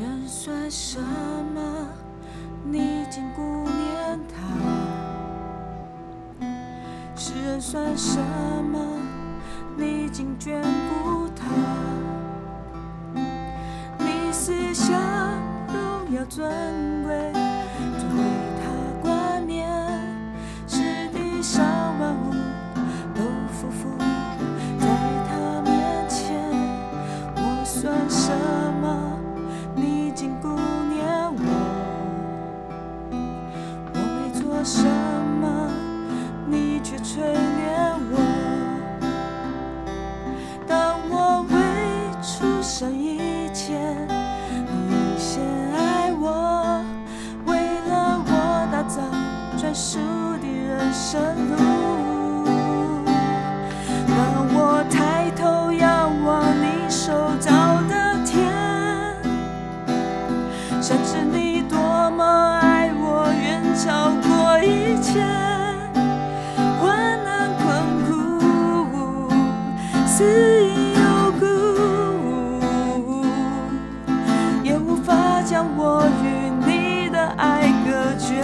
人算什么？你竟顾念他；世人算什么？你竟眷顾他。你思想荣耀尊贵，什么，你却垂怜我。当我未出生以前，你先爱我，为了我打造专属的人生路。当我抬头仰望你手造的天，深知你多么死因有故，也无法将我与你的爱隔绝。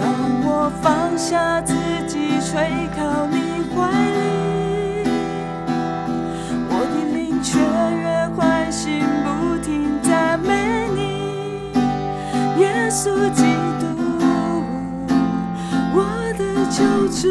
当我放下自己，垂靠你怀里，我的灵雀跃欢喜，不停赞美你，耶稣基督，我的救主，